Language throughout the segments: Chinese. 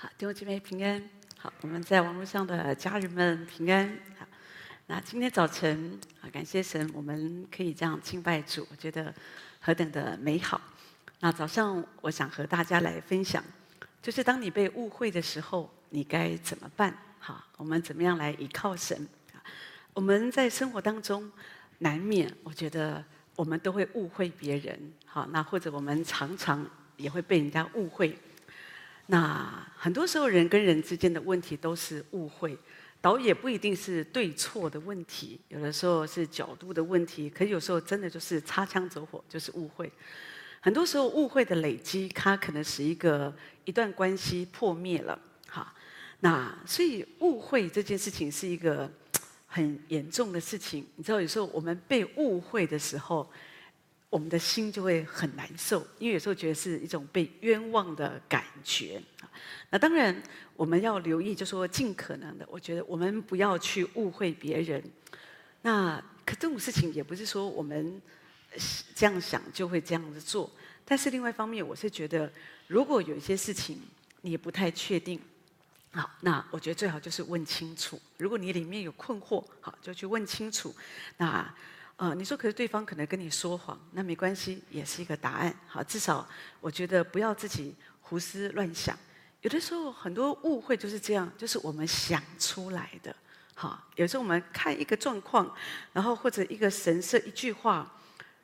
好，弟兄姐妹平安。好，我们在网络上的家人们平安。好，那今天早晨啊，感谢神，我们可以这样敬拜主，我觉得何等的美好。那早上我想和大家来分享，就是当你被误会的时候，你该怎么办？好，我们怎么样来依靠神？我们在生活当中难免，我觉得我们都会误会别人。好，那或者我们常常也会被人家误会。那很多时候，人跟人之间的问题都是误会，倒也不一定是对错的问题，有的时候是角度的问题，可有时候真的就是擦枪走火，就是误会。很多时候，误会的累积，它可能使一个一段关系破灭了。哈，那所以误会这件事情是一个很严重的事情。你知道，有时候我们被误会的时候。我们的心就会很难受，因为有时候觉得是一种被冤枉的感觉。那当然，我们要留意，就说尽可能的，我觉得我们不要去误会别人。那可这种事情也不是说我们这样想就会这样子做。但是另外一方面，我是觉得，如果有一些事情你也不太确定，好，那我觉得最好就是问清楚。如果你里面有困惑，好，就去问清楚。那。啊、你说可是对方可能跟你说谎，那没关系，也是一个答案。好，至少我觉得不要自己胡思乱想。有的时候很多误会就是这样，就是我们想出来的。好，有时候我们看一个状况，然后或者一个神色、一句话，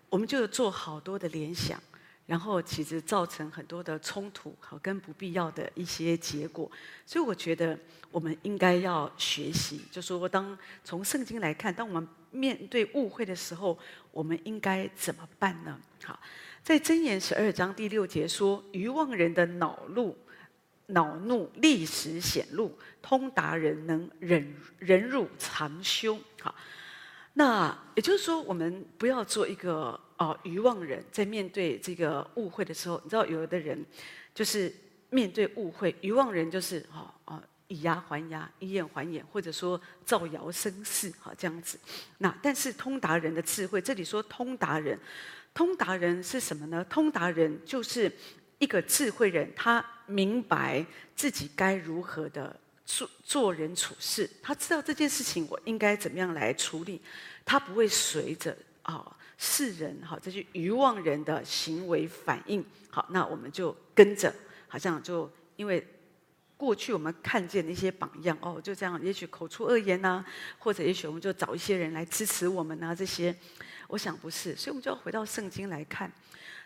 我们就做好多的联想。然后其实造成很多的冲突，好，跟不必要的一些结果。所以我觉得我们应该要学习，就说当从圣经来看，当我们面对误会的时候，我们应该怎么办呢？好，在箴言十二章第六节说：“愚妄人的恼怒，恼怒立时显露，通达人能忍忍辱常羞。”好，那也就是说，我们不要做一个。哦，愚妄人在面对这个误会的时候，你知道有的人就是面对误会，愚妄人就是哦哦以牙还牙，以眼还眼，或者说造谣生事，哈这样子。那但是通达人的智慧，这里说通达人，通达人是什么呢？通达人就是一个智慧人，他明白自己该如何的做做人处事，他知道这件事情我应该怎么样来处理，他不会随着啊。世人哈，这些愚妄人的行为反应，好，那我们就跟着，好像就因为过去我们看见的一些榜样哦，就这样，也许口出恶言呐、或者也许我们就找一些人来支持我们呐、这些，我想不是，所以我们就要回到圣经来看。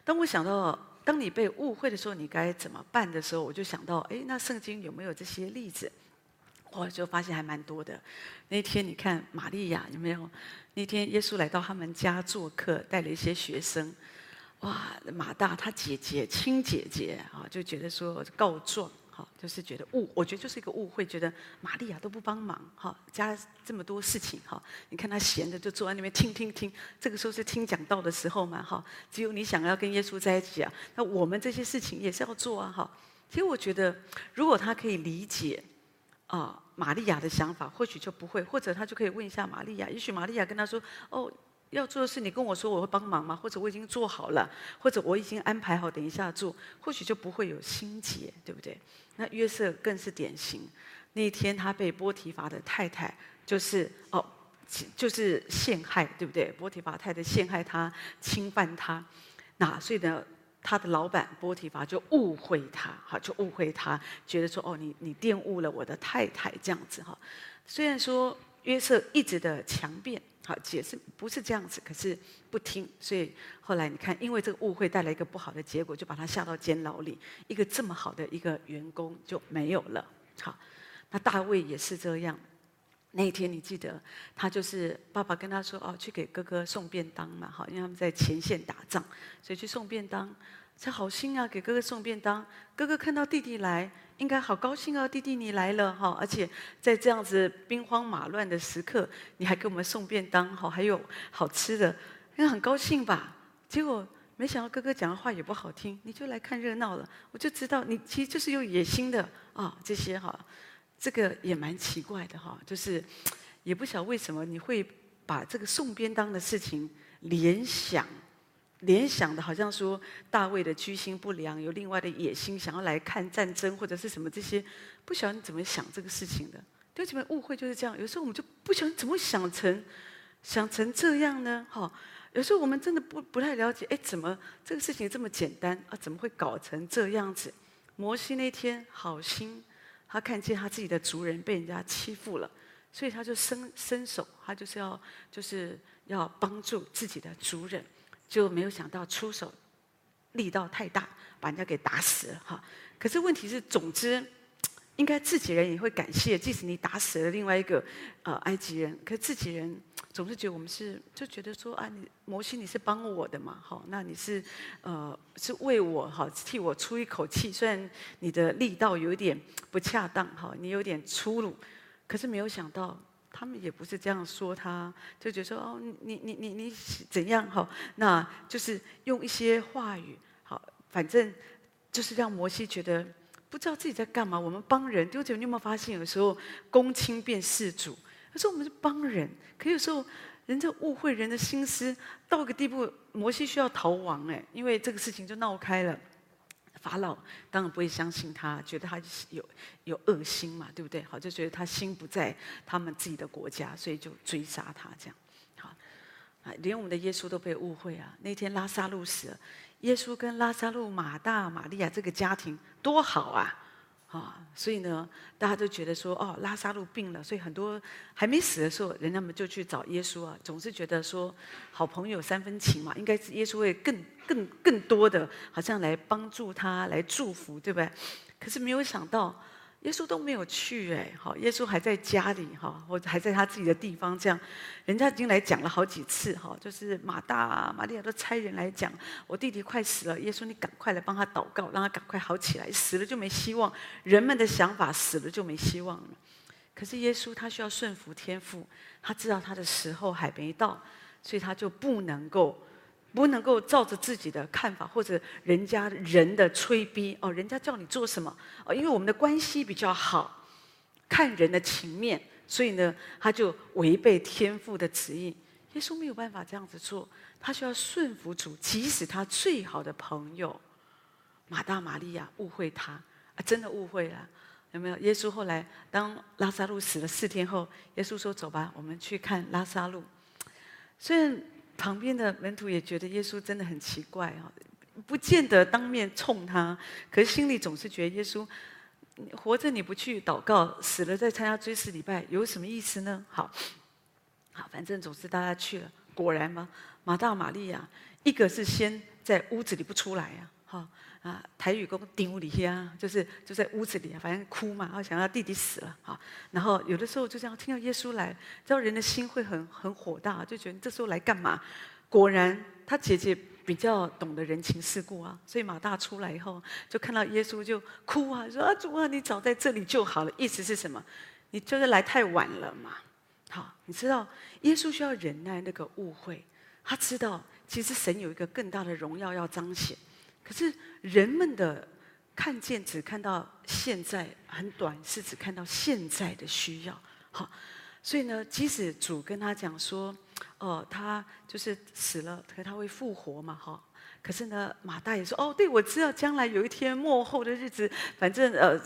当我想到，当你被误会的时候，你该怎么办的时候，我就想到，哎，那圣经有没有这些例子？我就发现还蛮多的。那天你看玛利亚有没有？那天耶稣来到他们家做客，带了一些学生。哇，马大他姐姐亲姐姐啊，就觉得说告状，哈，就是觉得误，我觉得就是一个误会，觉得玛利亚都不帮忙，哈，家这么多事情，哈，你看他闲的就坐在那边听听听。这个时候是听讲道的时候嘛，哈，只有你想要跟耶稣在一起啊，那我们这些事情也是要做啊，哈。其实我觉得，如果他可以理解。啊，玛利亚的想法或许就不会，或者他就可以问一下玛利亚。也许玛利亚跟他说：“哦，要做的事你跟我说，我会帮忙吗？或者我已经做好了，或者我已经安排好，等一下做，或许就不会有心结，对不对？”那约瑟更是典型。那一天他被波提乏的太太就是哦，就是陷害，对不对？波提乏太太陷害他，侵犯他，那所以呢？他的老板波提乏就误会他，哈，就误会他，觉得说，哦，你你玷污了我的太太，这样子哈。虽然说约瑟一直的强辩，好解释不是这样子，可是不听，所以后来你看，因为这个误会带来一个不好的结果，就把他下到监牢里，一个这么好的一个员工就没有了。好，那大卫也是这样。那一天你记得，他就是爸爸跟他说，哦，去给哥哥送便当嘛，好，因为他们在前线打仗，所以去送便当。才好心啊，给哥哥送便当。哥哥看到弟弟来，应该好高兴啊！弟弟你来了哈，而且在这样子兵荒马乱的时刻，你还给我们送便当，好，还有好吃的，应该很高兴吧？结果没想到哥哥讲的话也不好听，你就来看热闹了。我就知道你其实就是有野心的啊，这些哈，这个也蛮奇怪的哈，就是也不晓为什么你会把这个送便当的事情联想联想的，好像说大卫的居心不良，有另外的野心，想要来看战争或者是什么这些，不晓得你怎么想这个事情的。对，这边误会就是这样。有时候我们就不晓得怎么想成想成这样呢？哈，有时候我们真的不不太了解，哎，怎么这个事情这么简单啊？怎么会搞成这样子？摩西那天好心，他看见他自己的族人被人家欺负了，所以他就伸伸手，他就是要就是要帮助自己的族人。就没有想到出手力道太大，把人家给打死了哈。可是问题是，总之 应该自己人也会感谢，即使你打死了另外一个呃埃及人，可自己人 总是觉得我们是就觉得说啊，你摩西你是帮我的嘛，好，那你是呃是为我哈替我出一口气，虽然你的力道有点不恰当哈，你有点粗鲁，可是没有想到。他们也不是这样说他，就觉得说哦，你你你你怎样哈？那就是用一些话语，好，反正就是让摩西觉得不知道自己在干嘛。我们帮人，丢姐，你有没有发现，有时候公亲变事主？他说我们是帮人，可有时候人家误会人的心思到个地步，摩西需要逃亡哎，因为这个事情就闹开了。法老当然不会相信他，觉得他有有恶心嘛，对不对？好，就觉得他心不在他们自己的国家，所以就追杀他这样。好，啊，连我们的耶稣都被误会啊！那天拉萨路死了，耶稣跟拉萨路、马大、玛利亚这个家庭多好啊！啊，所以呢，大家都觉得说，哦，拉撒路病了，所以很多还没死的时候，人家们就去找耶稣啊，总是觉得说，好朋友三分情嘛，应该是耶稣会更、更、更多的，好像来帮助他，来祝福，对不对？可是没有想到。耶稣都没有去哎，好，耶稣还在家里哈，或者还在他自己的地方，这样，人家已经来讲了好几次哈，就是马大啊、玛利亚都差人来讲，我弟弟快死了，耶稣你赶快来帮他祷告，让他赶快好起来，死了就没希望。人们的想法，死了就没希望了，可是耶稣他需要顺服天父，他知道他的时候还没到，所以他就不能够。不能够照着自己的看法，或者人家人的催逼哦，人家叫你做什么哦，因为我们的关系比较好，看人的情面，所以呢，他就违背天父的旨意。耶稣没有办法这样子做，他需要顺服主，即使他最好的朋友马大、玛利亚误会他啊，真的误会了，有没有？耶稣后来当拉撒路死了四天后，耶稣说：“走吧，我们去看拉撒路。”虽然。旁边的门徒也觉得耶稣真的很奇怪啊，不见得当面冲他，可是心里总是觉得耶稣活着你不去祷告，死了再参加追思礼拜，有什么意思呢？好，好，反正总是大家去了，果然嘛，马大、玛利亚，一个是先在屋子里不出来啊，哈。啊，台语讲丢里呀，就是就在屋子里啊，反正哭嘛，然后想到弟弟死了啊。然后有的时候就这样听到耶稣来，知道人的心会很很火大，就觉得这时候来干嘛？果然他姐姐比较懂得人情世故啊，所以马大出来以后就看到耶稣就哭啊，说啊主啊，你早在这里就好了。意思是什么？你就是来太晚了嘛。好，你知道耶稣需要忍耐那个误会，他知道其实神有一个更大的荣耀要彰显。可是人们的看见只看到现在很短，是只看到现在的需要。好，所以呢，即使主跟他讲说，哦、呃，他就是死了，可他会复活嘛，哈。可是呢，马大也说，哦，对，我知道将来有一天末后的日子，反正呃，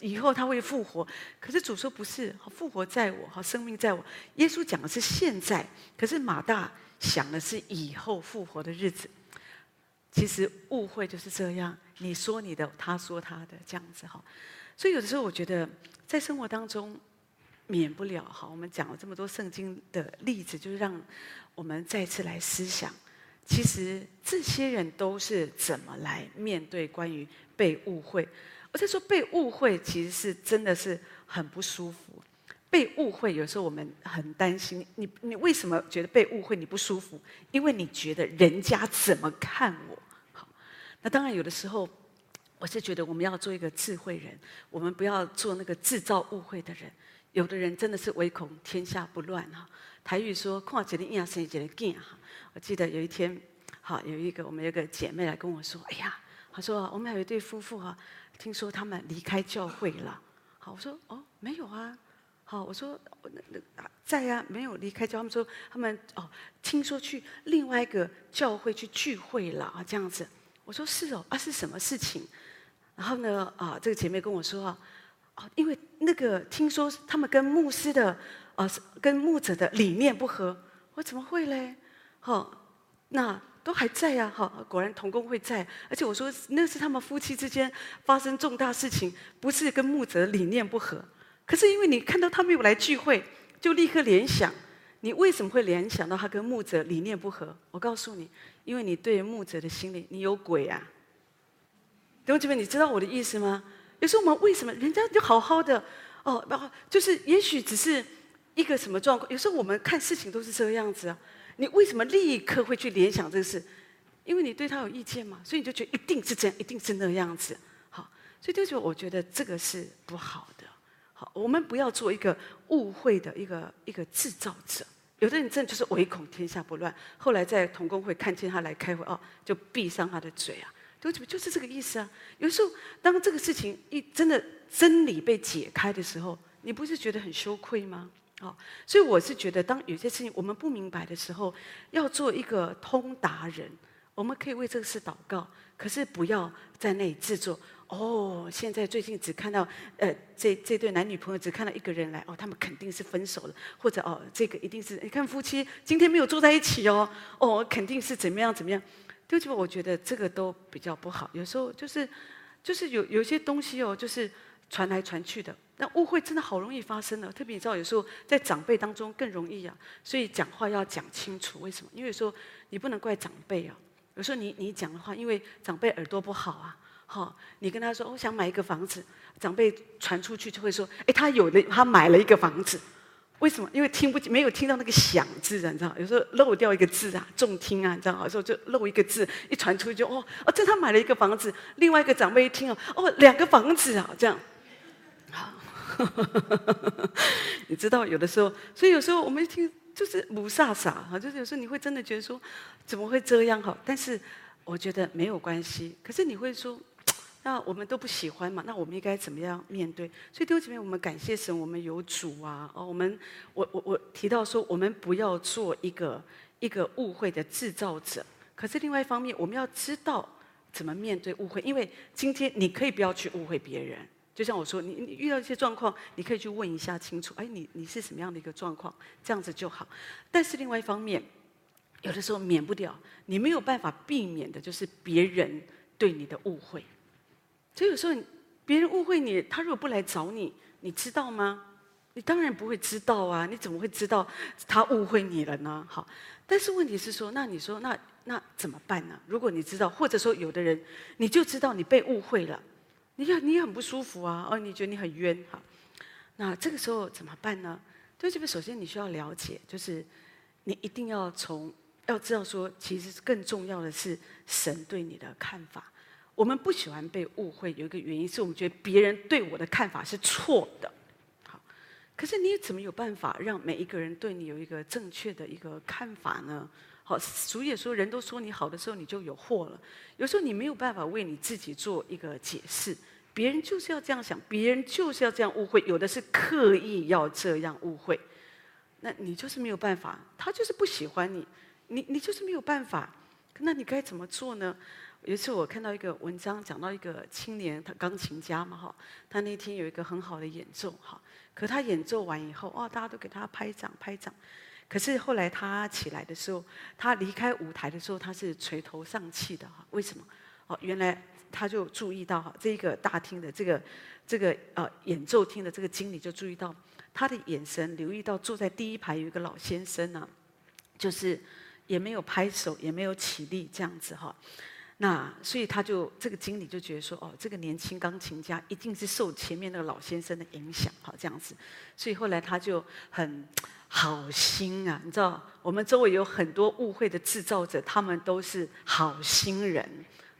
以后他会复活。可是主说不是，复活在我，哈，生命在我。耶稣讲的是现在，可是马大想的是以后复活的日子。其实误会就是这样，你说你的，他说他的，这样子哈。所以有的时候我觉得，在生活当中，免不了哈。我们讲了这么多圣经的例子，就是让我们再次来思想，其实这些人都是怎么来面对关于被误会。我在说被误会，其实是真的是很不舒服。被误会，有时候我们很担心。你你为什么觉得被误会你不舒服？因为你觉得人家怎么看我？那当然，有的时候，我是觉得我们要做一个智慧人，我们不要做那个制造误会的人。有的人真的是唯恐天下不乱哈。台语说“看一个影生一个囝”哈。我记得有一天，好有一个我们有个姐妹来跟我说：“哎呀，她说我们有一对夫妇哈，听说他们离开教会了。”好，我说：“哦，没有啊，好，我说那那在呀、啊，没有离开教。他们说他们哦，听说去另外一个教会去聚会了啊，这样子。我说是哦，啊是什么事情？然后呢啊，这个姐妹跟我说啊，哦，因为那个听说他们跟牧师的啊，跟牧者的理念不合。我怎么会嘞？好，那。都还在呀，哈，果然同工会在，而且我说那是他们夫妻之间发生重大事情，不是跟牧者理念不合。可是因为你看到他没有来聚会，就立刻联想，你为什么会联想到他跟牧者理念不合？我告诉你，因为你对牧者的心里你有鬼啊！弟兄姐妹，你知道我的意思吗？有时候我们为什么人家就好好的哦，然后就是也许只是一个什么状况，有时候我们看事情都是这个样子啊。你为什么立刻会去联想这个事？因为你对他有意见嘛，所以你就觉得一定是这样，一定是那个样子。好，所以就觉得我觉得这个是不好的。好，我们不要做一个误会的一个一个制造者。有的人真的就是唯恐天下不乱，后来在同工会看见他来开会哦，就闭上他的嘴啊，就就是这个意思啊。有时候当这个事情一真的真理被解开的时候，你不是觉得很羞愧吗？好，所以我是觉得，当有些事情我们不明白的时候，要做一个通达人，我们可以为这个事祷告，可是不要在那里制作。哦，现在最近只看到，呃，这这对男女朋友只看到一个人来，哦，他们肯定是分手了，或者哦，这个一定是你看夫妻今天没有坐在一起哦，哦，肯定是怎么样怎么样。对不起，我觉得这个都比较不好。有时候就是，就是有有些东西哦，就是传来传去的。那误会真的好容易发生了，特别你知道，有时候在长辈当中更容易啊。所以讲话要讲清楚，为什么？因为有时候你不能怪长辈啊。有时候你你讲的话，因为长辈耳朵不好啊，好，你跟他说我想买一个房子，长辈传出去就会说，哎，他有的他买了一个房子，为什么？因为听不没有听到那个响字啊，你知道？有时候漏掉一个字啊，重听啊，你知道？有时候就漏一个字，一传出去就哦哦，这他买了一个房子，另外一个长辈一听哦哦，两个房子啊，这样，好。你知道，有的时候，所以有时候我们一听就是母煞煞哈，就是有时候你会真的觉得说，怎么会这样哈？但是我觉得没有关系。可是你会说，那我们都不喜欢嘛？那我们应该怎么样面对？所以弟兄姐妹，我们感谢神，我们有主啊！哦，我们我我我提到说，我们不要做一个一个误会的制造者。可是另外一方面，我们要知道怎么面对误会，因为今天你可以不要去误会别人。就像我说，你你遇到一些状况，你可以去问一下清楚。哎，你你是什么样的一个状况？这样子就好。但是另外一方面，有的时候免不了，你没有办法避免的，就是别人对你的误会。所以有时候别人误会你，他如果不来找你，你知道吗？你当然不会知道啊！你怎么会知道他误会你了呢？好，但是问题是说，那你说那那怎么办呢？如果你知道，或者说有的人，你就知道你被误会了。你要你也很不舒服啊，哦，你觉得你很冤哈？那这个时候怎么办呢？就这边首先你需要了解，就是你一定要从要知道说，其实更重要的是神对你的看法。我们不喜欢被误会，有一个原因是我们觉得别人对我的看法是错的。好，可是你怎么有办法让每一个人对你有一个正确的一个看法呢？好，俗也说，人都说你好的时候，你就有祸了。有时候你没有办法为你自己做一个解释，别人就是要这样想，别人就是要这样误会，有的是刻意要这样误会，那你就是没有办法，他就是不喜欢你，你你就是没有办法，那你该怎么做呢？有一次我看到一个文章，讲到一个青年，他钢琴家嘛，哈，他那天有一个很好的演奏，哈，可他演奏完以后，哇，大家都给他拍掌拍掌。可是后来他起来的时候，他离开舞台的时候，他是垂头丧气的哈。为什么？哦，原来他就注意到哈，这个大厅的这个这个呃演奏厅的这个经理就注意到他的眼神，留意到坐在第一排有一个老先生呢，就是也没有拍手，也没有起立这样子哈。那所以他就这个经理就觉得说，哦，这个年轻钢琴家一定是受前面那个老先生的影响哈，这样子。所以后来他就很。好心啊，你知道，我们周围有很多误会的制造者，他们都是好心人。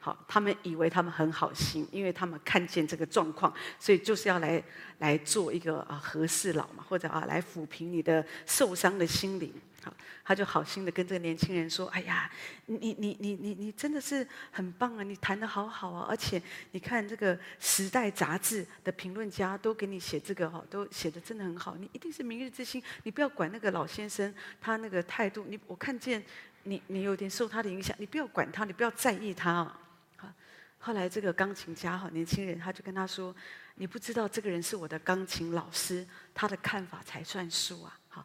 好，他们以为他们很好心，因为他们看见这个状况，所以就是要来来做一个啊和事佬嘛，或者啊来抚平你的受伤的心灵。好，他就好心的跟这个年轻人说：“哎呀，你你你你你真的是很棒啊，你弹得好好啊，而且你看这个《时代》杂志的评论家都给你写这个哈，都写得真的很好，你一定是明日之星。你不要管那个老先生他那个态度，你我看见你你有点受他的影响，你不要管他，你不要在意他啊。”后来这个钢琴家哈年轻人他就跟他说：“你不知道这个人是我的钢琴老师，他的看法才算数啊。”好。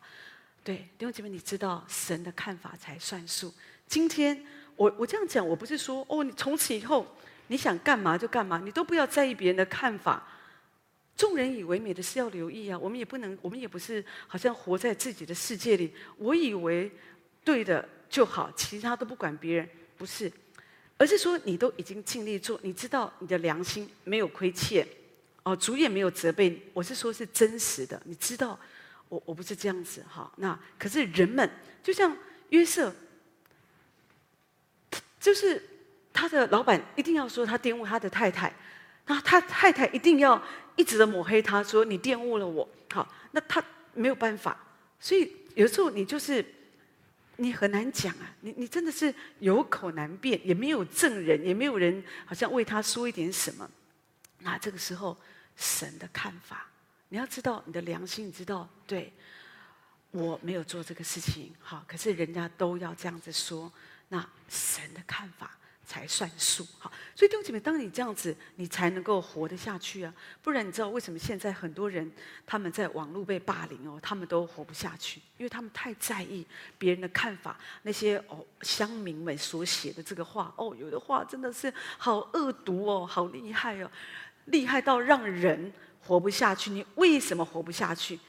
对，弟兄姐妹，你知道神的看法才算数。今天我我这样讲，我不是说哦，你从此以后你想干嘛就干嘛，你都不要在意别人的看法。众人以为美的事要留意啊，我们也不能，我们也不是好像活在自己的世界里。我以为对的就好，其他都不管别人，不是，而是说你都已经尽力做，你知道你的良心没有亏欠，哦，主也没有责备。我是说，是真实的，你知道。我我不是这样子哈，那可是人们就像约瑟，就是他的老板一定要说他玷污他的太太，那他太太一定要一直的抹黑他说你玷污了我，好，那他没有办法，所以有时候你就是你很难讲啊，你你真的是有口难辩，也没有证人，也没有人好像为他说一点什么，那这个时候神的看法。你要知道你的良心，你知道，对，我没有做这个事情，好，可是人家都要这样子说，那神的看法才算数，好，所以弟兄姐妹，当你这样子，你才能够活得下去啊，不然你知道为什么现在很多人他们在网络被霸凌哦，他们都活不下去，因为他们太在意别人的看法，那些哦乡民们所写的这个话，哦，有的话真的是好恶毒哦，好厉害哦，厉害到让人。活不下去，你为什么活不下去？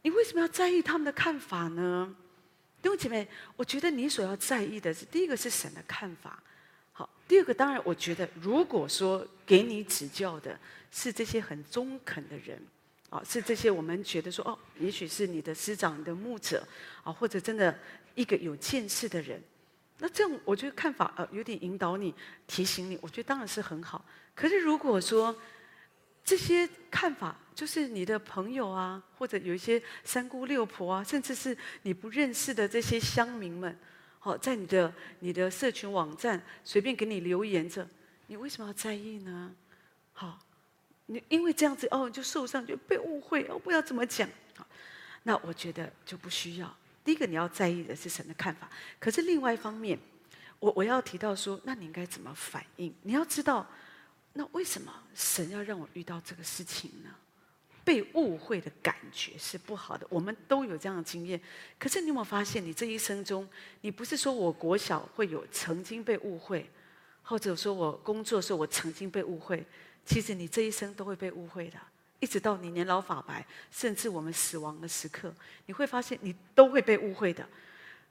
你为什么要在意他们的看法呢？弟兄姐妹，我觉得你所要在意的是，第一个是神的看法，好，第二个当然，我觉得如果说给你指教的是这些很中肯的人，啊，是这些我们觉得说哦，也许是你的师长、你的牧者，啊，或者真的一个有见识的人，那这样我觉得看法呃有点引导你、提醒你，我觉得当然是很好。可是如果说，这些看法就是你的朋友啊，或者有一些三姑六婆啊，甚至是你不认识的这些乡民们，好，在你的你的社群网站随便给你留言着，你为什么要在意呢？好，你因为这样子哦，就受伤就被误会哦，不知道怎么讲。好，那我觉得就不需要。第一个你要在意的是神的看法，可是另外一方面，我我要提到说，那你应该怎么反应？你要知道。那为什么神要让我遇到这个事情呢？被误会的感觉是不好的，我们都有这样的经验。可是你有没有发现，你这一生中，你不是说我国小会有曾经被误会，或者说我工作的时候我曾经被误会，其实你这一生都会被误会的，一直到你年老发白，甚至我们死亡的时刻，你会发现你都会被误会的。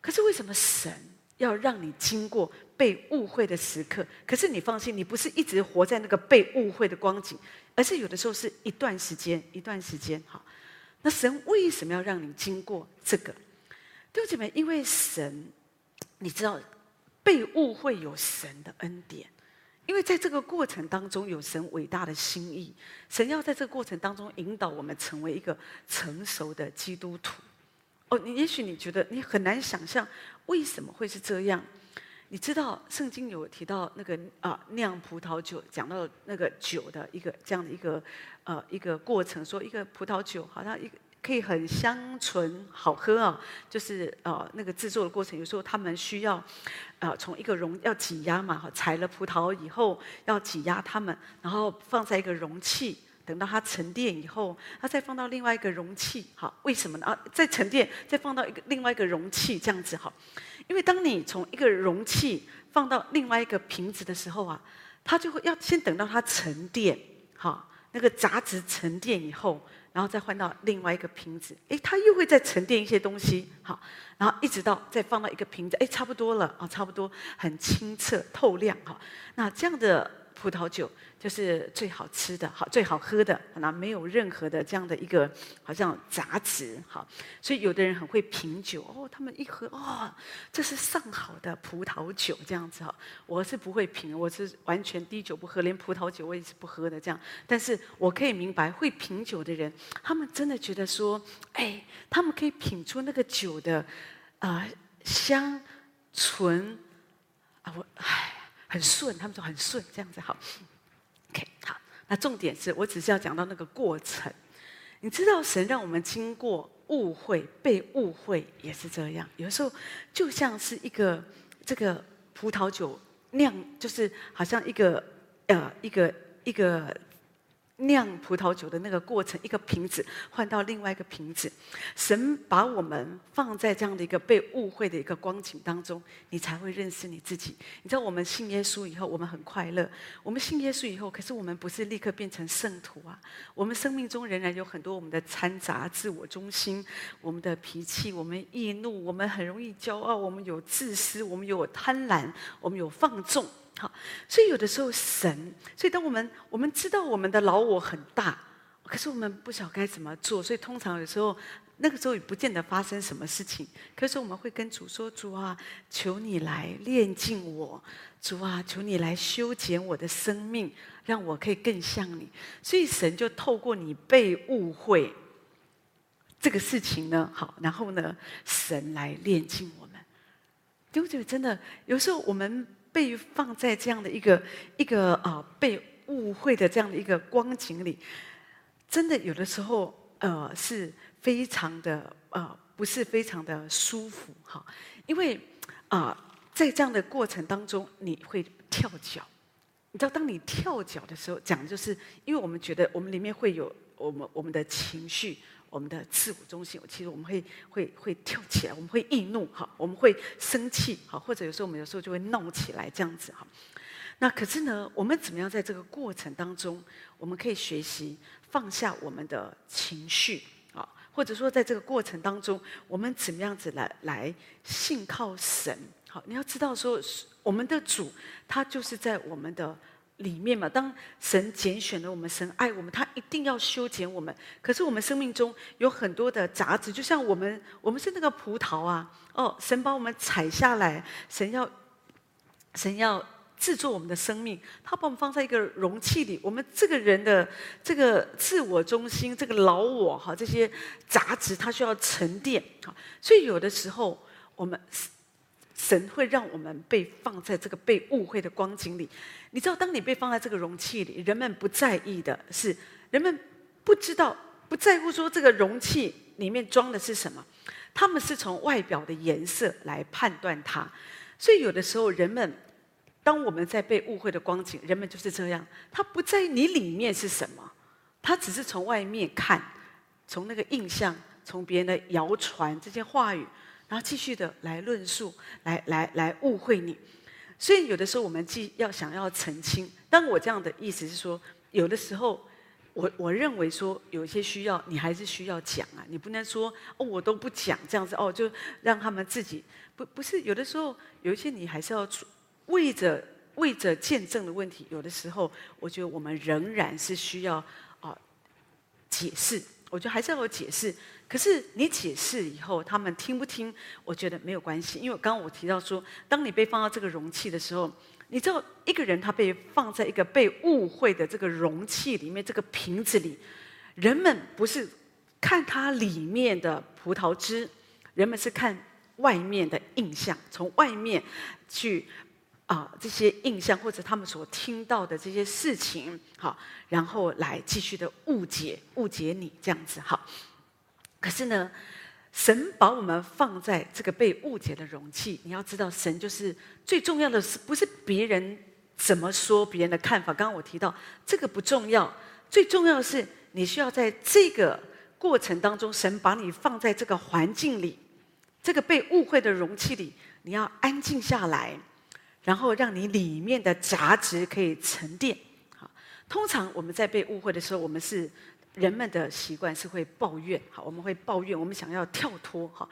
可是为什么神？要让你经过被误会的时刻，可是你放心，你不是一直活在那个被误会的光景，而是有的时候是一段时间，一段时间。哈，那神为什么要让你经过这个？弟兄姐妹，因为神，你知道，被误会有神的恩典，因为在这个过程当中有神伟大的心意，神要在这个过程当中引导我们成为一个成熟的基督徒。哦，你也许你觉得你很难想象为什么会是这样？你知道圣经有提到那个啊酿葡萄酒，讲到那个酒的一个这样的一个呃一个过程，说一个葡萄酒好像一个可以很香醇好喝啊，就是呃那个制作的过程，有时候他们需要呃从一个容要挤压嘛，采了葡萄以后要挤压它们，然后放在一个容器。等到它沉淀以后，它再放到另外一个容器，好，为什么呢？啊，再沉淀，再放到一个另外一个容器，这样子好。因为当你从一个容器放到另外一个瓶子的时候啊，它就会要先等到它沉淀，好，那个杂质沉淀以后，然后再换到另外一个瓶子，诶，它又会再沉淀一些东西，好，然后一直到再放到一个瓶子，诶，差不多了啊，差不多很清澈透亮，哈，那这样的。葡萄酒就是最好吃的，好最好喝的，那没有任何的这样的一个好像杂质，好，所以有的人很会品酒哦，他们一喝哦，这是上好的葡萄酒这样子哈。我是不会品，我是完全滴酒不喝，连葡萄酒我也是不喝的这样。但是我可以明白，会品酒的人，他们真的觉得说，哎，他们可以品出那个酒的啊、香醇啊，我哎。很顺，他们说很顺，这样子好。OK，好。那重点是我只是要讲到那个过程。你知道，神让我们经过误会，被误会也是这样。有时候就像是一个这个葡萄酒酿，就是好像一个呃一个一个。酿葡萄酒的那个过程，一个瓶子换到另外一个瓶子，神把我们放在这样的一个被误会的一个光景当中，你才会认识你自己。你知道，我们信耶稣以后，我们很快乐。我们信耶稣以后，可是我们不是立刻变成圣徒啊。我们生命中仍然有很多我们的掺杂、自我中心、我们的脾气、我们易怒、我们很容易骄傲、我们有自私、我们有贪婪、我们有放纵。好，所以有的时候神，所以当我们我们知道我们的老我很大，可是我们不晓该怎么做，所以通常有时候那个时候也不见得发生什么事情。可是我们会跟主说：“主啊，求你来炼净我，主啊，求你来修剪我的生命，让我可以更像你。”所以神就透过你被误会这个事情呢，好，然后呢，神来炼净我们。对不对？真的，有时候我们。被放在这样的一个一个啊、被误会的这样的一个光景里，真的有的时候呃是非常的呃不是非常的舒服哈，因为啊、在这样的过程当中你会跳脚，你知道当你跳脚的时候，讲的就是因为我们觉得我们里面会有我们我们的情绪。我们的自我中心，其实我们会会会跳起来，我们会易怒，哈，我们会生气，哈，或者有时候我们有时候就会闹起来，这样子，哈。那可是呢，我们怎么样在这个过程当中，我们可以学习放下我们的情绪，啊，或者说在这个过程当中，我们怎么样子来来信靠神，好，你要知道说，我们的主他就是在我们的。里面嘛，当神拣选了我们，神爱我们，他一定要修剪我们。可是我们生命中有很多的杂质，就像我们，我们是那个葡萄啊，哦，神把我们采下来，神要，神要制作我们的生命，他把我们放在一个容器里，我们这个人的这个自我中心，这个老我哈，这些杂质，它需要沉淀，好，所以有的时候我们。神会让我们被放在这个被误会的光景里。你知道，当你被放在这个容器里，人们不在意的是，人们不知道、不在乎说这个容器里面装的是什么。他们是从外表的颜色来判断它。所以有的时候，人们当我们在被误会的光景，人们就是这样，他不在意你里面是什么，他只是从外面看，从那个印象，从别人的谣传这些话语。然后继续的来论述，来来来误会你，所以有的时候我们既要想要澄清。当我这样的意思是说，有的时候我我认为说有一些需要你还是需要讲啊，你不能说哦我都不讲这样子哦，就让他们自己不不是有的时候有一些你还是要为着为着见证的问题，有的时候我觉得我们仍然是需要啊解释，我觉得还是要有解释。可是你解释以后，他们听不听？我觉得没有关系，因为刚刚我提到说，当你被放到这个容器的时候，你知道一个人他被放在一个被误会的这个容器里面，这个瓶子里，人们不是看它里面的葡萄汁，人们是看外面的印象，从外面去啊、这些印象或者他们所听到的这些事情，好，然后来继续的误解误解你这样子，好。可是呢，神把我们放在这个被误解的容器。你要知道，神就是最重要的是，不是别人怎么说，别人的看法。刚刚我提到这个不重要，最重要的是你需要在这个过程当中，神把你放在这个环境里，这个被误会的容器里，你要安静下来，然后让你里面的杂质可以沉淀。好，通常我们在被误会的时候，我们是。人们的习惯是会抱怨，好，我们会抱怨，我们想要跳脱，哈。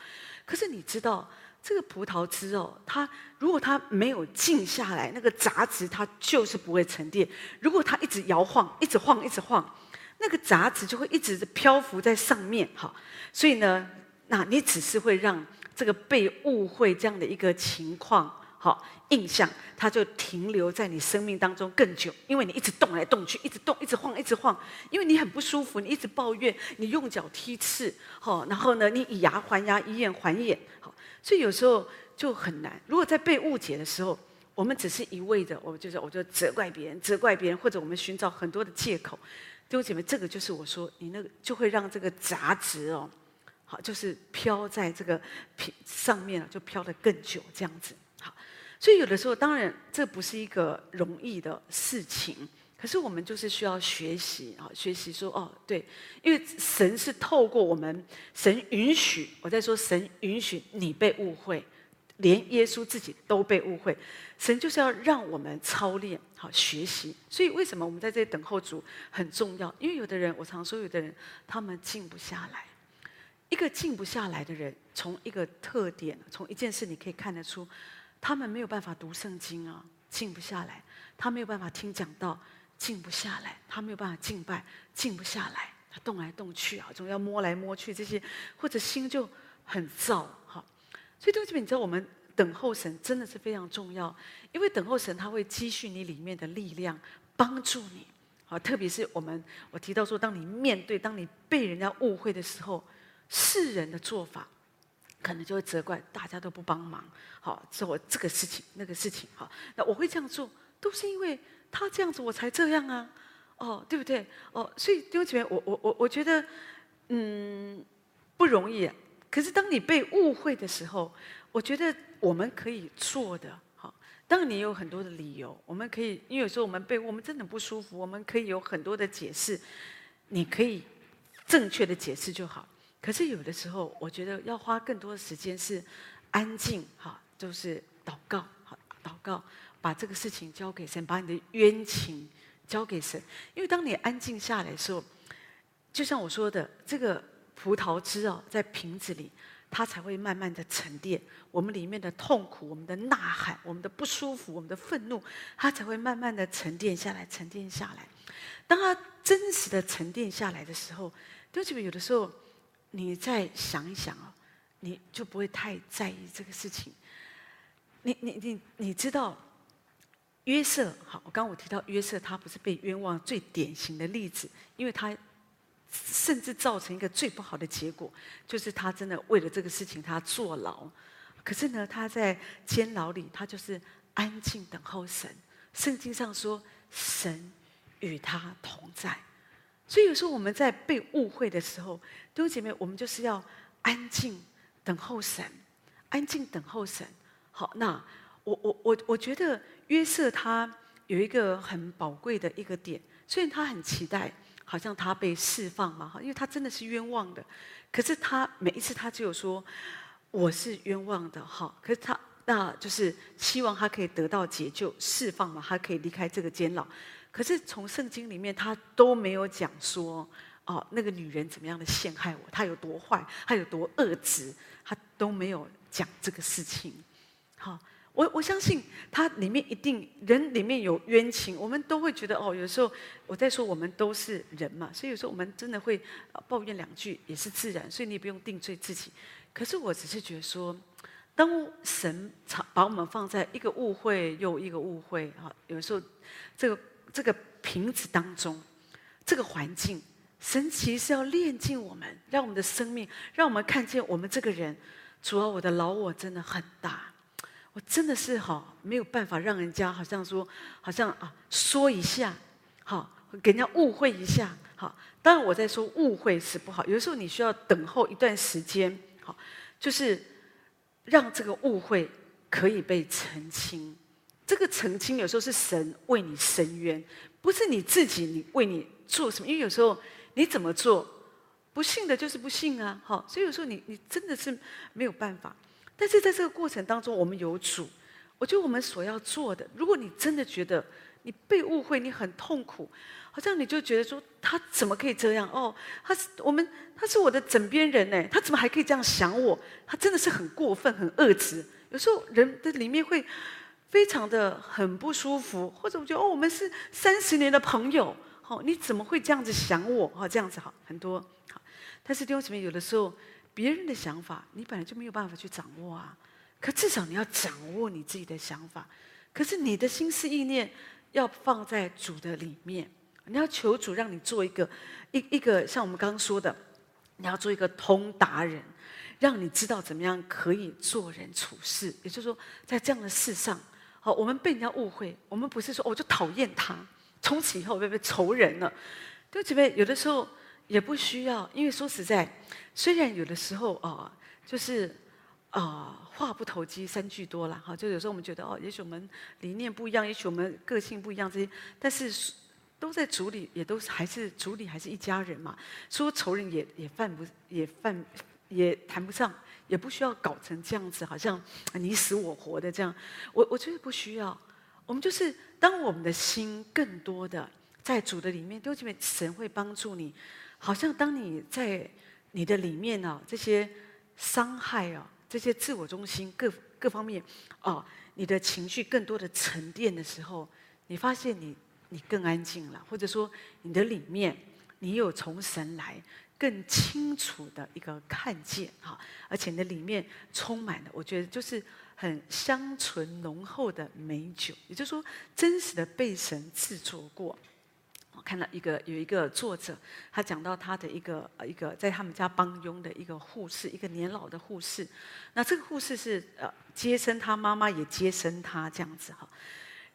可是你知道，这个葡萄汁哦，它如果它没有静下来，那个杂质它就是不会沉淀。如果它一直摇晃，一直晃，一直晃，那个杂质就会一直漂浮在上面。好，所以呢，那你只是会让这个被误会这样的一个情况。好，印象它就停留在你生命当中更久，因为你一直动来动去，一直动，一直晃，一直晃，因为你很不舒服，你一直抱怨，你用脚踢刺，好，然后呢，你以牙还牙，以眼还眼，好，所以有时候就很难。如果在被误解的时候，我们只是一味的，我们就是我就责怪别人，责怪别人，或者我们寻找很多的借口，弟兄姐妹，这个就是我说你那个就会让这个杂质哦，好，就是飘在这个皮上面了，就飘得更久，这样子。所以有的时候，当然这不是一个容易的事情，可是我们就是需要学习啊，学习说哦，对，因为神是透过我们，神允许我在说，神允许你被误会，连耶稣自己都被误会，神就是要让我们操练好学习。所以为什么我们在这里等候主很重要？因为有的人，我常说有的人他们静不下来，一个静不下来的人，从一个特点，从一件事你可以看得出。他们没有办法读圣经啊，静不下来；他没有办法听讲道，静不下来；他没有办法敬拜，静不下来。他动来动去啊，总要摸来摸去这些，或者心就很躁哈。所以，弟兄姊妹，你知道我们等候神真的是非常重要，因为等候神他会积蓄你里面的力量，帮助你啊。特别是我们我提到说，当你面对，当你被人家误会的时候，世人的做法。可能就会责怪大家都不帮忙，好做这个事情那个事情，好，那我会这样做，都是因为他这样子我才这样啊，哦，对不对？哦，所以弟兄姐，我我我我觉得，嗯，不容易啊。可是当你被误会的时候，我觉得我们可以做的，好，当你有很多的理由，我们可以，因为有时候我们被我们真的不舒服，我们可以有很多的解释，你可以正确的解释就好。可是有的时候，我觉得要花更多的时间是安静，哈，就是祷告，好，祷告，把这个事情交给神，把你的冤情交给神。因为当你安静下来的时候，就像我说的，这个葡萄汁哦，在瓶子里，它才会慢慢的沉淀。我们里面的痛苦、我们的呐喊、我们的不舒服、我们的愤怒，它才会慢慢的沉淀下来，沉淀下来。当它真实的沉淀下来的时候，对不起，有的时候。你再想一想哦，你就不会太在意这个事情。你你你你知道约瑟？好，我刚刚我提到约瑟，他不是被冤枉最典型的例子，因为他甚至造成一个最不好的结果，就是他真的为了这个事情他坐牢。可是呢，他在监牢里，他就是安静等候神。圣经上说，神与他同在。所以有时候我们在被误会的时候，弟兄姐妹，我们就是要安静等候神，安静等候神。好，那我我我我觉得约瑟他有一个很宝贵的一个点，虽然他很期待，好像他被释放嘛，哈，因为他真的是冤枉的。可是他每一次他只有说我是冤枉的，哈，可是他那就是希望他可以得到解救、释放嘛，他可以离开这个监牢。可是从圣经里面，他都没有讲说，哦，那个女人怎么样的陷害我，她有多坏，她有多恶质，他都没有讲这个事情。好，我我相信他里面一定人里面有冤情，我们都会觉得哦，有时候我在说我们都是人嘛，所以有时候我们真的会抱怨两句也是自然，所以你也不用定罪自己。可是我只是觉得说，当神把我们放在一个误会又一个误会，哈，有时候这个。这个瓶子当中，这个环境，神其实是要炼净我们，让我们的生命，让我们看见我们这个人。主要我的老我真的很大，我真的是好没有办法让人家好像说，好像啊说一下，好给人家误会一下，好。当然我在说误会是不好，有的时候你需要等候一段时间，好，就是让这个误会可以被澄清。这个澄清有时候是神为你伸冤，不是你自己你为你做什么。因为有时候你怎么做，不信的就是不信啊。好，所以有时候你你真的是没有办法。但是在这个过程当中，我们有主。我觉得我们所要做的，如果你真的觉得你被误会，你很痛苦，好像你就觉得说他怎么可以这样？哦，他是我们，他是我的枕边人呢，他怎么还可以这样想我？他真的是很过分，很恶质。有时候人的里面会非常的很不舒服，或者我觉得哦，我们是三十年的朋友，好，你怎么会这样子想我？哈，这样子好很多好，但是弟兄姊妹，有的时候别人的想法你本来就没有办法去掌握啊，可至少你要掌握你自己的想法。可是你的心思意念要放在主的里面，你要求主让你做一个一一个像我们刚刚说的，你要做一个通达人。让你知道怎么样可以做人处事，也就是说，在这样的事上，好，我们被人家误会，我们不是说我就讨厌他，从此以后被被仇人了。对不起，有的时候也不需要，因为说实在，虽然有的时候啊，就是啊话不投机三句多了哈，就有时候我们觉得哦，也许我们理念不一样，也许我们个性不一样这些，但是都在主里，也都是还是主里还是一家人嘛，说仇人也也犯不也犯。也谈不上，也不需要搞成这样子，好像你死我活的这样。我我觉得不需要，我们就是当我们的心更多的在主的里面，都因为神会帮助你。好像当你在你的里面呢、啊，这些伤害啊，这些自我中心各各方面哦，你的情绪更多的沉淀的时候，你发现你你更安静了，或者说你的里面你有从神来。更清楚的一个看见哈，而且呢，里面充满了，我觉得就是很香醇浓厚的美酒，也就是说，真实的被神制作过。我看到一个有一个作者，他讲到他的一个一个在他们家帮佣的一个护士，一个年老的护士。那这个护士是呃接生他妈妈，也接生他这样子哈。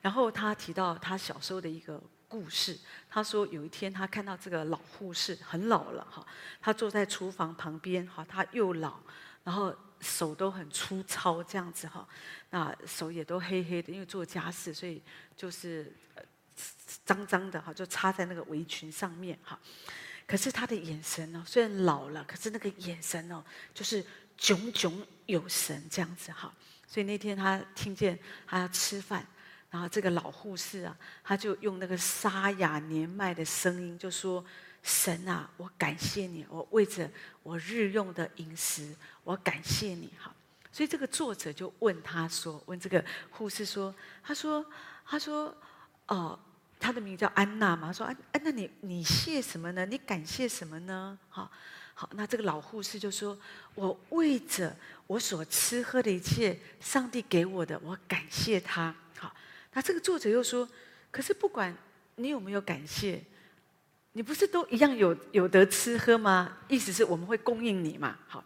然后他提到他小时候的一个。故事，他说有一天他看到这个老护士很老了哈，他坐在厨房旁边哈，他又老，然后手都很粗糙这样子哈，那手也都黑黑的，因为做家事，所以就是脏脏的哈，就插在那个围裙上面哈。可是他的眼神呢，虽然老了，可是那个眼神哦，就是炯炯有神这样子哈。所以那天他听见他要吃饭。然后这个老护士啊，他就用那个沙哑年迈的声音就说：“神啊，我感谢你，我为着我日用的饮食，我感谢你。”哈，所以这个作者就问他说：“问这个护士说，他说，他说，哦，他的名字叫安娜嘛？他说，安安娜，你你谢什么呢？你感谢什么呢？好，好，那这个老护士就说：我为着我所吃喝的一切，上帝给我的，我感谢他。好。”那这个作者又说：“可是不管你有没有感谢，你不是都一样有有得吃喝吗？意思是我们会供应你嘛？好。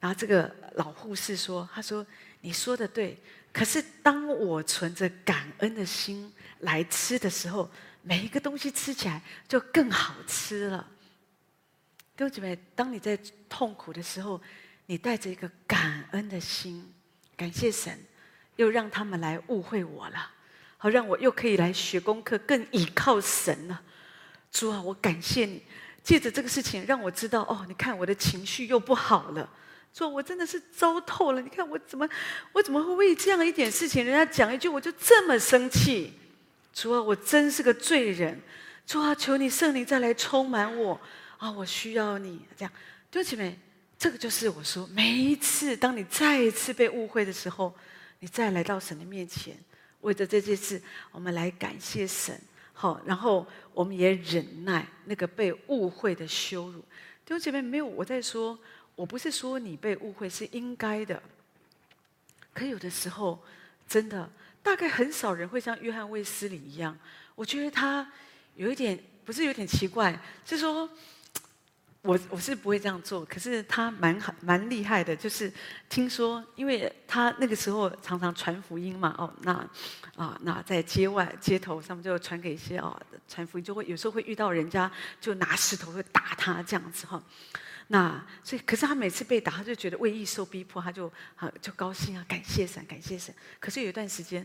然后这个老护士说：‘他说你说的对，可是当我存着感恩的心来吃的时候，每一个东西吃起来就更好吃了。’弟兄姐妹，当你在痛苦的时候，你带着一个感恩的心，感谢神。”又让他们来误会我了，好让我又可以来学功课，更倚靠神了。主啊，我感谢你，借着这个事情让我知道，哦，你看我的情绪又不好了。主啊，我真的是糟透了。你看我怎么，我怎么会为这样一点事情，人家讲一句我就这么生气？主啊，我真是个罪人。主啊，求你圣灵再来充满我啊，我需要你。这样，弟兄姐妹，这个就是我说，每一次当你再一次被误会的时候。你再来到神的面前，为着这件事，我们来感谢神。好，然后我们也忍耐那个被误会的羞辱。弟兄姐妹，没有我在说，我不是说你被误会是应该的。可有的时候，真的，大概很少人会像约翰卫斯理一样。我觉得他有一点，不是有点奇怪，是说。我我是不会这样做，可是他蛮蛮厉害的，就是听说，因为他那个时候常常传福音嘛，哦，那啊，那在街外街头上面就传给一些哦，传福音就会有时候会遇到人家就拿石头会打他这样子哈，那所以可是他每次被打，他就觉得为义受逼迫，他就啊就高兴啊，感谢神，感谢神。可是有一段时间，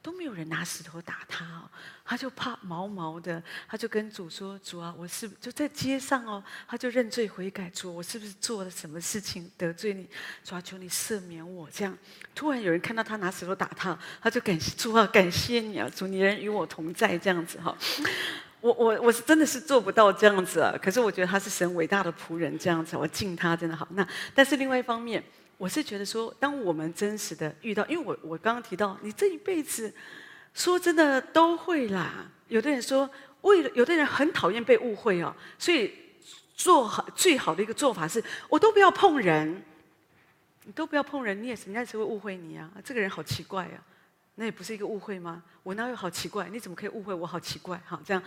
都没有人拿石头打他哦，他就怕毛毛的，他就跟主说：“主啊，我是就在街上哦，他就认罪悔改，主，我是不是做了什么事情得罪你？主啊，求你赦免我。”这样，突然有人看到他拿石头打他，他就感谢主啊，感谢你啊，主，你人与我同在，这样子哈。我我我是真的是做不到这样子啊，可是我觉得他是神伟大的仆人，这样子，我敬他真的好。那但是另外一方面。我是觉得说，当我们真实的遇到，因为我我刚刚提到，你这一辈子，说真的都会啦。有的人说，为了有的人很讨厌被误会哦，所以做好最好的一个做法是，我都不要碰人，你都不要碰人，你也是人家只会误会你啊。这个人好奇怪啊，那也不是一个误会吗？我哪有好奇怪？你怎么可以误会我？好奇怪，哈这样。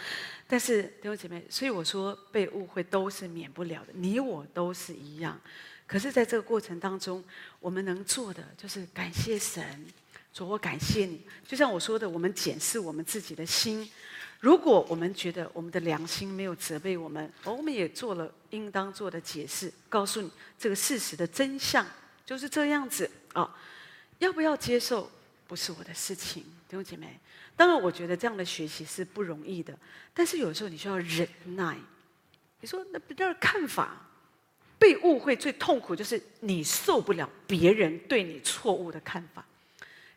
但是弟兄姐妹，所以我说被误会都是免不了的，你我都是一样。可是，在这个过程当中，我们能做的就是感谢神，主，我感谢你。就像我说的，我们检视我们自己的心。如果我们觉得我们的良心没有责备我们，而我们也做了应当做的解释，告诉你这个事实的真相就是这样子啊。要不要接受，不是我的事情，弟兄姐妹。当然，我觉得这样的学习是不容易的，但是有时候你需要忍耐。你说那别人看法？被误会最痛苦就是你受不了别人对你错误的看法，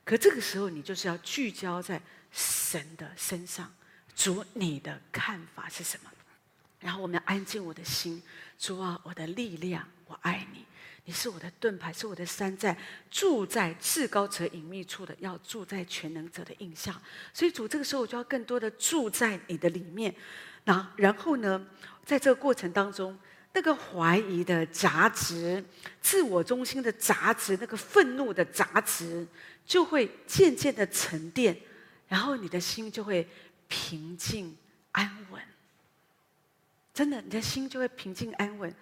可这个时候你就是要聚焦在神的身上，主你的看法是什么？然后我们要安静我的心，主啊，我的力量，我爱你，你是我的盾牌，是我的山寨，住在至高者隐秘处的，要住在全能者的荫下。所以主这个时候我就要更多的住在你的里面，那然后呢，在这个过程当中。那个怀疑的杂质、自我中心的杂质、那个愤怒的杂质，就会渐渐的沉淀，然后你的心就会平静安稳。真的，你的心就会平静安稳。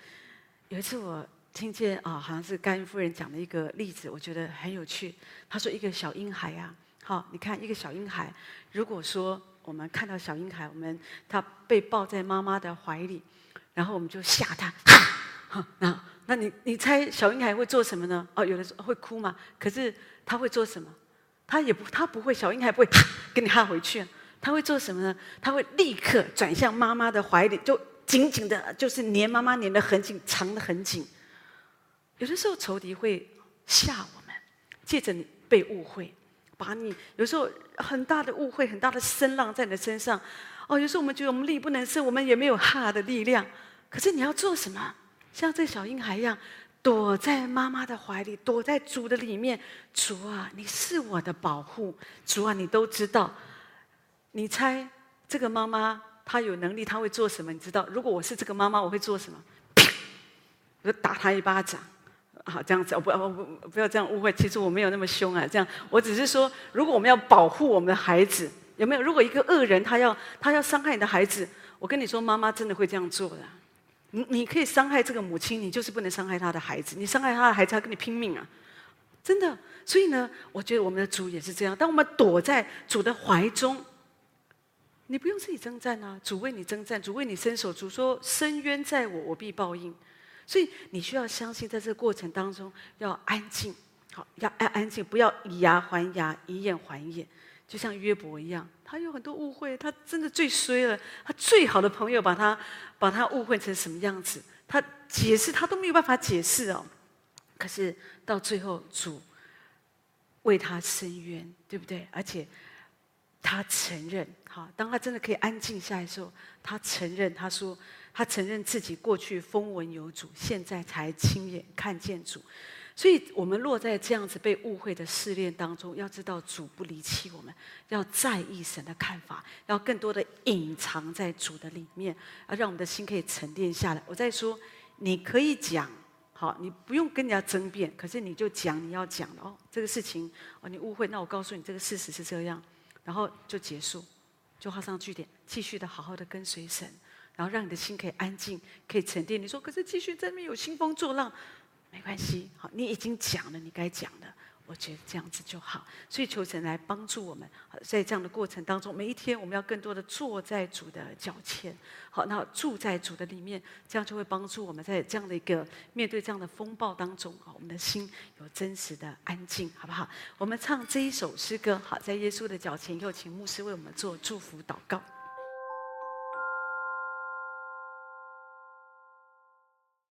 有一次我听见啊，好像是甘夫人讲的一个例子，我觉得很有趣。她说，一个小婴孩啊，好，你看一个小婴孩，如果说我们看到小婴孩，我们他被抱在妈妈的怀里。然后我们就吓他，哈，那那你你猜小婴孩会做什么呢？哦，有的时候会哭嘛。可是他会做什么？他也不，他不会，小婴孩不会给你哈回去。他会做什么呢？他会立刻转向妈妈的怀里，就紧紧的，就是黏妈妈黏的很紧，藏的很紧。有的时候仇敌会吓我们，借着你被误会，把你有时候很大的误会，很大的声浪在你的身上。哦，有时候我们觉得我们力不能胜，我们也没有哈的力量。可是你要做什么？像这小婴孩一样，躲在妈妈的怀里，躲在主的里面。主啊，你是我的保护。主啊，你都知道。你猜这个妈妈她有能力，她会做什么？你知道？如果我是这个妈妈，我会做什么？我就打她一巴掌。好，这样子，我不，我不，不要这样误会。其实我没有那么凶啊。这样，我只是说，如果我们要保护我们的孩子。有没有？如果一个恶人他要他要伤害你的孩子，我跟你说，妈妈真的会这样做的。你你可以伤害这个母亲，你就是不能伤害他的孩子。你伤害他的孩子，他跟你拼命啊！真的。所以呢，我觉得我们的主也是这样。当我们躲在主的怀中，你不用自己征战啊，主为你征战，主为你伸手。主说：“深渊在我，我必报应。”所以你需要相信，在这个过程当中要安静，好，要安安静，不要以牙还牙，以眼还眼。就像约伯一样，他有很多误会，他真的最衰了。他最好的朋友把他把他误会成什么样子？他解释他都没有办法解释哦。可是到最后，主为他伸冤，对不对？而且他承认，好，当他真的可以安静下来的时候，他承认，他说他承认自己过去风闻有主，现在才亲眼看见主。所以，我们落在这样子被误会的试炼当中，要知道主不离弃我们，要在意神的看法，要更多的隐藏在主的里面，而让我们的心可以沉淀下来。我在说，你可以讲，好，你不用跟人家争辩，可是你就讲你要讲的哦，这个事情哦，你误会，那我告诉你，这个事实是这样，然后就结束，就画上句点，继续的好好的跟随神，然后让你的心可以安静，可以沉淀。你说，可是继续在那边有兴风作浪。没关系，好，你已经讲了你该讲的，我觉得这样子就好。所以求神来帮助我们，在这样的过程当中，每一天我们要更多的坐在主的脚前，好，那住在主的里面，这样就会帮助我们在这样的一个面对这样的风暴当中，啊，我们的心有真实的安静，好不好？我们唱这一首诗歌，好，在耶稣的脚前，又请牧师为我们做祝福祷告。